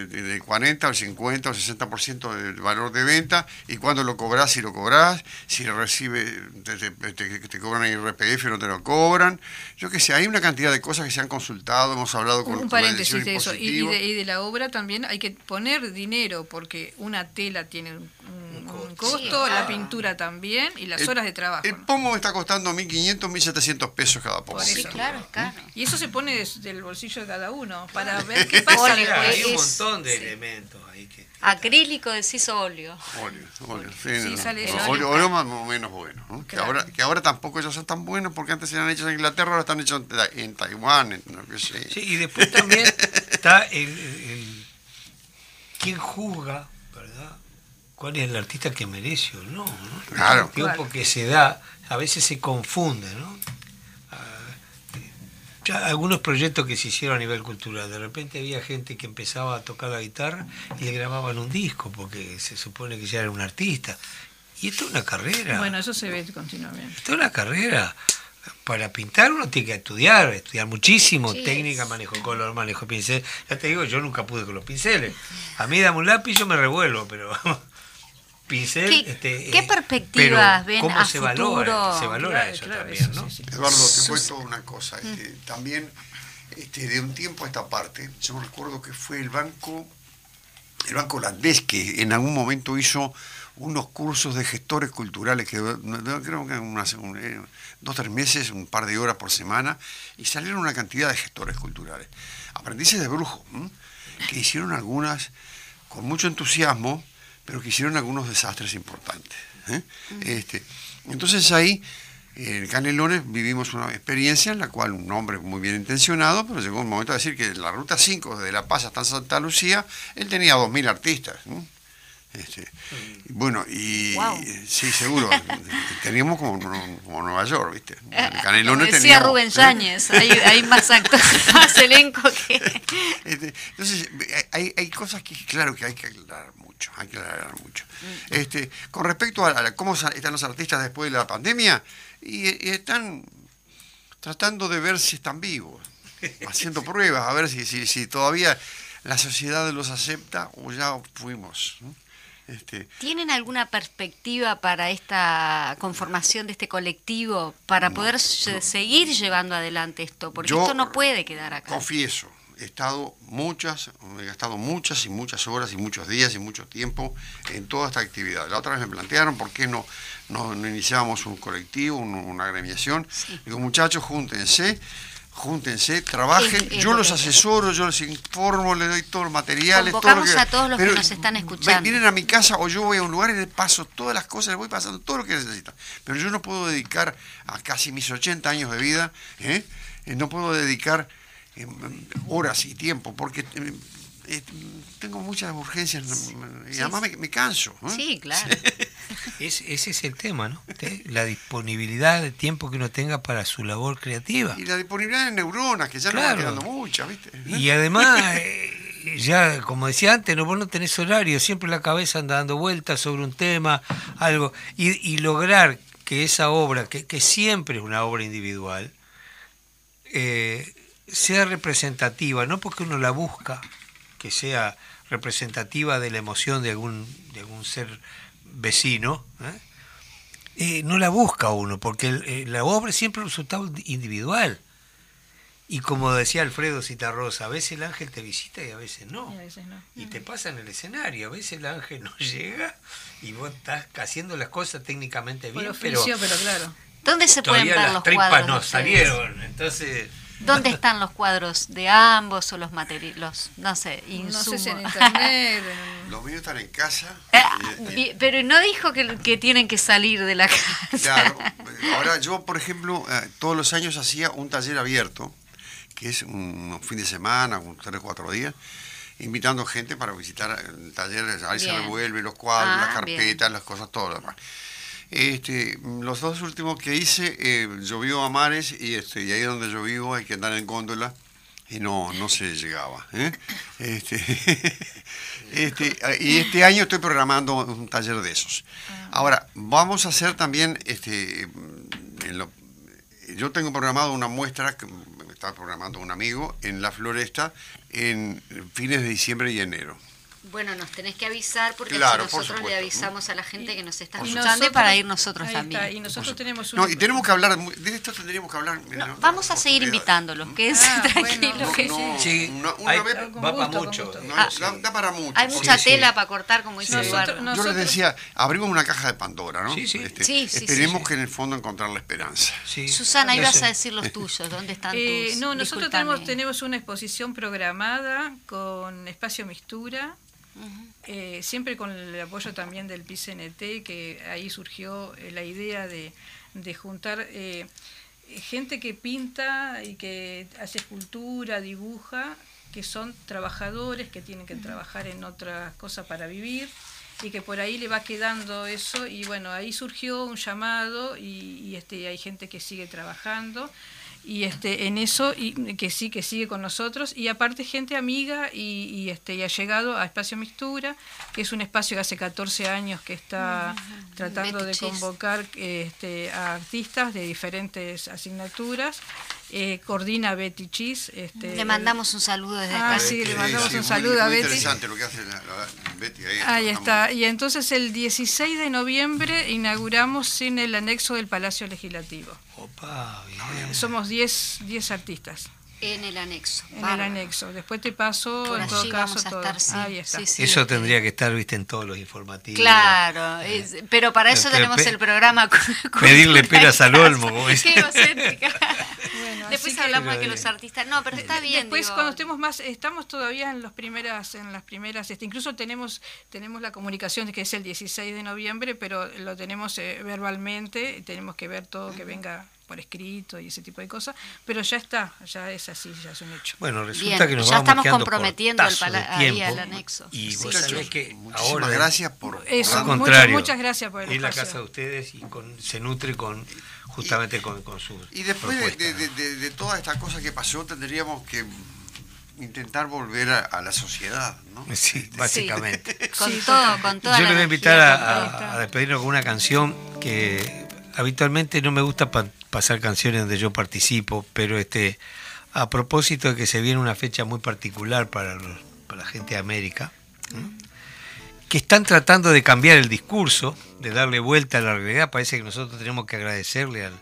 del 40 al 50 al 60% del valor de venta, y cuando lo cobras, si lo cobras, si recibe, te, te, cobran el IRPF o no te lo cobran. Yo qué sé, hay una cantidad de cosas que se han consultado, hemos hablado con Un paréntesis de eso, y de, y de, la obra también hay que poner dinero, porque una tela tiene un un costo, la pintura también y las horas de trabajo. El pomo está costando 1.500, 1.700 pesos cada pomo. Sí, claro, claro. Y eso se pone del bolsillo de cada uno para ver qué pasa. hay un montón de elementos ahí que... Acrílico, decís óleo. Óleo, óleo. Sí, sale óleo, óleo, más o menos bueno. Que, ahora, que ahora tampoco ellos son tan buenos porque antes eran hechos en Inglaterra, ahora están hechos en, Taiwán. no sé. Sí, y después también está el, el, quien juzga cuál es el artista que merece o no. Claro. El tiempo que se da, a veces se confunde, ¿no? Ah, ya algunos proyectos que se hicieron a nivel cultural, de repente había gente que empezaba a tocar la guitarra y le grababan un disco porque se supone que ya era un artista. Y esto es una carrera. Bueno, eso se ve continuamente. Esto es una carrera. Para pintar uno tiene que estudiar, estudiar muchísimo, técnica, manejo color, manejo pincel. Ya te digo, yo nunca pude con los pinceles. A mí dame un lápiz, yo me revuelvo, pero pincel. ¿Qué, este, ¿qué eh, perspectivas ven cómo a se futuro? valora, se valora eso también, ¿no? Eduardo, te cuento una cosa. Este, también este, de un tiempo a esta parte, yo recuerdo que fue el banco, el banco holandés que en algún momento hizo unos cursos de gestores culturales que creo que unas, eh, dos tres meses, un par de horas por semana, y salieron una cantidad de gestores culturales. Aprendices de brujo, que hicieron algunas con mucho entusiasmo, pero que hicieron algunos desastres importantes. ¿eh? este, entonces ahí, en Canelones, vivimos una experiencia en la cual un hombre muy bien intencionado, pero llegó un momento a decir que la ruta 5 de La Paz hasta Santa Lucía, él tenía 2.000 artistas. Este, bueno, y sí, seguro, teníamos como, como, Nueva York, ¿viste? Canelones decía Rubén Sáñez, hay, más actores, más elenco que... Este, entonces, hay, hay cosas que, claro, que hay que aclarar hay que aclarar mucho. Mm. Este, con respecto a, cómo están los artistas después de la pandemia, y, están tratando de ver si están vivos, haciendo pruebas, a ver si, si, todavía la sociedad los acepta o ya fuimos. Este, ¿Tienen alguna perspectiva para esta conformación de este colectivo, para poder seguir llevando adelante esto? Porque esto no puede quedar acá. Confieso, he estado muchas, he gastado muchas y muchas horas y muchos días y mucho tiempo en toda esta actividad. La otra vez me plantearon por qué no, no, iniciábamos un colectivo, una agremiación. Digo, muchachos, júntense, júntense, trabajen, Es- es yo lo los que- asesoro, yo les informo, les doy todos los materiales, todo Convocamos lo que- a todos los que pero nos están escuchando. Vienen a mi casa o yo voy a un lugar y les paso todas las cosas, les voy pasando todo lo que necesitan. Pero yo no puedo dedicar a casi mis 80 años de vida, ¿eh? Eh, no puedo dedicar horas y tiempo porque eh, eh, tengo muchas urgencias y además me, me canso. ¿eh? Sí, claro. Es- ese es el tema, ¿no? La disponibilidad de tiempo que uno tenga para su labor creativa. Y la disponibilidad de neuronas, que ya no Claro. van quedando muchas, ¿viste? Y además, eh, ya como decía antes, no, vos no tenés horario, siempre la cabeza anda dando vueltas sobre un tema, algo, y, y lograr que esa obra, que, que siempre es una obra individual, eh, sea representativa, no porque uno la busca, que sea representativa de la emoción de algún, de algún ser vecino, ¿eh? Eh, no la busca uno, porque el- eh, la obra es siempre un resultado individual. Y como decía Alfredo Citarrosa, a veces el ángel te visita y a veces no. Y a veces no. Y te pasa en el escenario, a veces el ángel no llega y vos estás haciendo las cosas técnicamente bien, pero oficio, pero claro. ¿Dónde se pueden ver las los tripas cuadros? no salieron. Entonces, ¿Dónde están los cuadros de ambos o los materiales? Los, no sé, No insumos. sé si en internet. en- Los míos están en casa. Ah, y- y- bi- Pero no dijo que, que tienen que salir de la casa. Claro. Ahora yo, por ejemplo, eh, todos los años hacía un taller abierto, que es un, fin de semana, un tres o cuatro días, invitando gente para visitar el taller, ahí se revuelve los cuadros, Ah, las carpetas, bien. las cosas, todo lo demás. Este, los dos últimos que hice, eh, llovió a mares y, este, y ahí donde yo vivo hay que andar en góndola y no, no se llegaba. ¿eh? Este, este, y este año estoy programando un taller de esos. Ahora, vamos a hacer también, este, en lo- yo tengo programado una muestra, que me está programando un amigo, en la floresta, en fines de diciembre y enero. Bueno, nos tenés que avisar porque Claro, así por nosotros le avisamos a la gente que nos está escuchando y para ir nosotros ahí también. está, y nosotros tenemos No, una- y tenemos que hablar, de esto tendríamos que hablar. No, vamos a seguir invitándolos, quédense Ah, tranquilos. bueno, que- No, sí, una- una hay- vez- va gusto, para mucho. no, Ah, da, da para mucho. Hay mucha sí. tela para cortar, como dice Eduardo. Yo les decía, abrimos una caja de Pandora, ¿no? Sí, sí. Este, Sí, sí, sí, esperemos sí. que en el fondo encontrar la esperanza. Susana, No ibas a decir los tuyos, ¿dónde están Eh, tus? no, nosotros tenemos una exposición programada con espacio mistura, eh, siempre con el apoyo también del PCNT, que ahí surgió eh, la idea de, de juntar eh, gente que pinta y que hace escultura, dibuja, que son trabajadores, que tienen que trabajar en otras cosas para vivir y que por ahí le va quedando eso y bueno ahí surgió un llamado y, y, este hay gente que sigue trabajando y este en eso y que sí que sigue con nosotros. Y aparte gente amiga y, y, este y ha llegado a Espacio Mistura que es un espacio que hace 14 años que está tratando de convocar este, a artistas de diferentes asignaturas eh, coordina Betty Chis este, Le mandamos un saludo desde Ah, acá. sí, le mandamos un muy- saludo a muy Betty. interesante lo que hace la, la Betty ahí. Ahí está. Y entonces el 16 de noviembre inauguramos en el anexo del Palacio Legislativo. Opa, bien. Somos 10, 10 artistas En el anexo. en el anexo. Después te paso, Por en todo caso, vamos a todo. estar, sí. Ahí está. Sí, sí, Eso tendría que estar, viste, en todos los informativos. Claro, es- pero para eso Pero tenemos pe- el programa. pedirle peras al olmo. Qué egocéntrica. Bueno, Después hablamos de que los eh, artistas. No, pero está bien. Después digo, cuando estemos más, estamos todavía en las primeras, en las primeras, este, incluso tenemos, tenemos la comunicación de que es el 16 de noviembre, pero lo tenemos eh, verbalmente, y tenemos que ver todo que venga por escrito y ese tipo de cosas, pero ya está, ya es así, ya es un hecho. Bueno, resulta Bien, que nos ya vamos estamos comprometiendo de pala- ahí tiempo. al anexo. Y vos Muchachos, sabés que muchísimas ahora gracias por, Eso, por muchas- contrario, muchas gracias por el es la casa de ustedes y con, se nutre con justamente con, con sus Y después de, de- de- de toda esta cosa que pasó, tendríamos que intentar volver a, a la sociedad, ¿no? Sí, básicamente. Con Sí, todo, con toda Yo la le voy a invitar a, a- despedirnos con una canción que habitualmente no me gusta pasar canciones donde yo participo, pero este a propósito de que se viene una fecha muy particular para, los- para la gente de América, ¿m? que están tratando de cambiar el discurso, de darle vuelta a la realidad. Parece que nosotros tenemos que agradecerle al,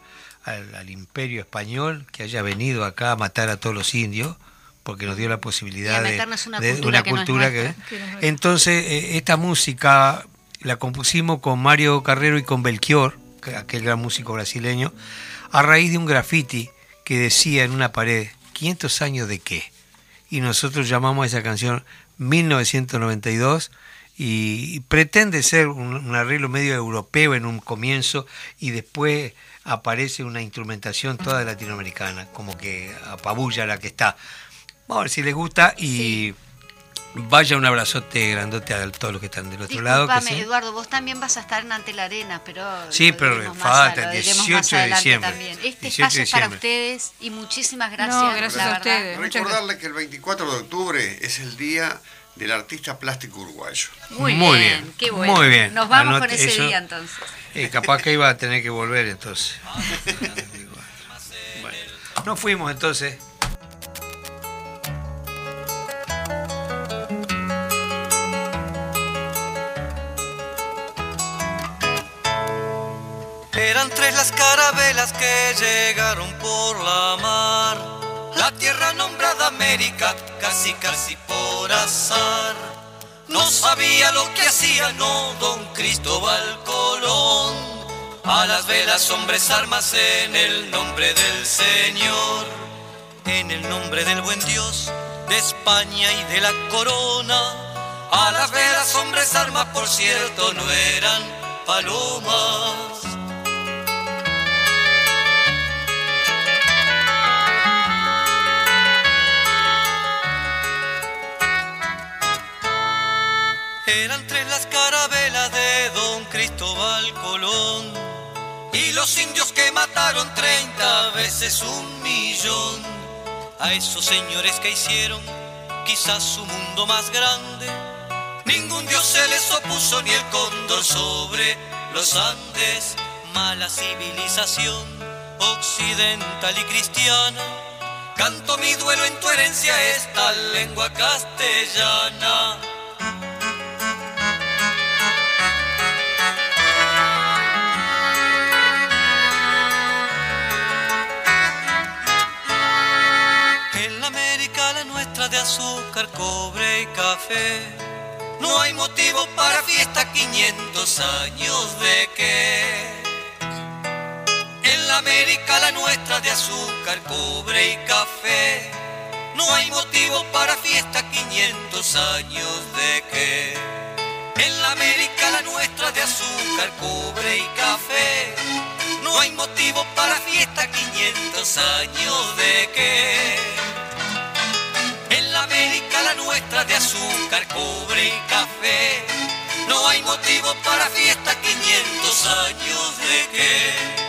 al- al imperio español que haya venido acá a matar a todos los indios, porque nos dio la posibilidad de, una de cultura una que cultura que. Que entonces, eh, esta música la compusimos con Mario Carrero y con Belchior, que- aquel gran músico brasileño, a raíz de un graffiti que decía en una pared, ¿500 años de qué? Y nosotros llamamos a esa canción 1992 y pretende ser un, arreglo medio europeo en un comienzo y después aparece una instrumentación toda latinoamericana, como que apabulla la que está. Vamos a ver si les gusta y... Vaya un abrazote grandote a todos los que están del otro lado. Que Eduardo, vos también vas a estar en Ante la Arena, pero. Sí, pero falta, el 18 de diciembre. También. Este espacio es para ustedes y muchísimas gracias. No, gracias a ustedes. Recordarle que el 24 de octubre es el día del artista plástico uruguayo. Muy, bien, qué bueno. Muy bien. Nos vamos con ese día entonces. Eh, capaz que iba a tener que volver entonces. bueno, nos fuimos entonces. Eran tres las carabelas que llegaron por la mar. La tierra nombrada América, casi casi por azar. No sabía lo que hacía, no, don Cristóbal Colón. A las velas, hombres, armas en el nombre del Señor. En el nombre del buen Dios, de España y de la corona. A las velas, hombres, armas, por cierto, no eran palomas. Eran tres las carabelas de don Cristóbal Colón y los indios que mataron 30 veces un millón. A esos señores que hicieron quizás su mundo más grande, ningún dios se les opuso ni el cóndor sobre los Andes. Mala civilización occidental y cristiana. Canto mi duelo en tu herencia esta lengua castellana. De azúcar, cobre y café. No hay motivo para fiesta, 500 años de qué. En la América la nuestra de azúcar, cobre y café. No hay motivo para fiesta, 500 años de qué. En la América la nuestra de azúcar, cobre y café. No hay motivo para fiesta, 500 años de qué. América la nuestra de azúcar, cobre y café. No hay motivo para fiesta, 500 años de qué.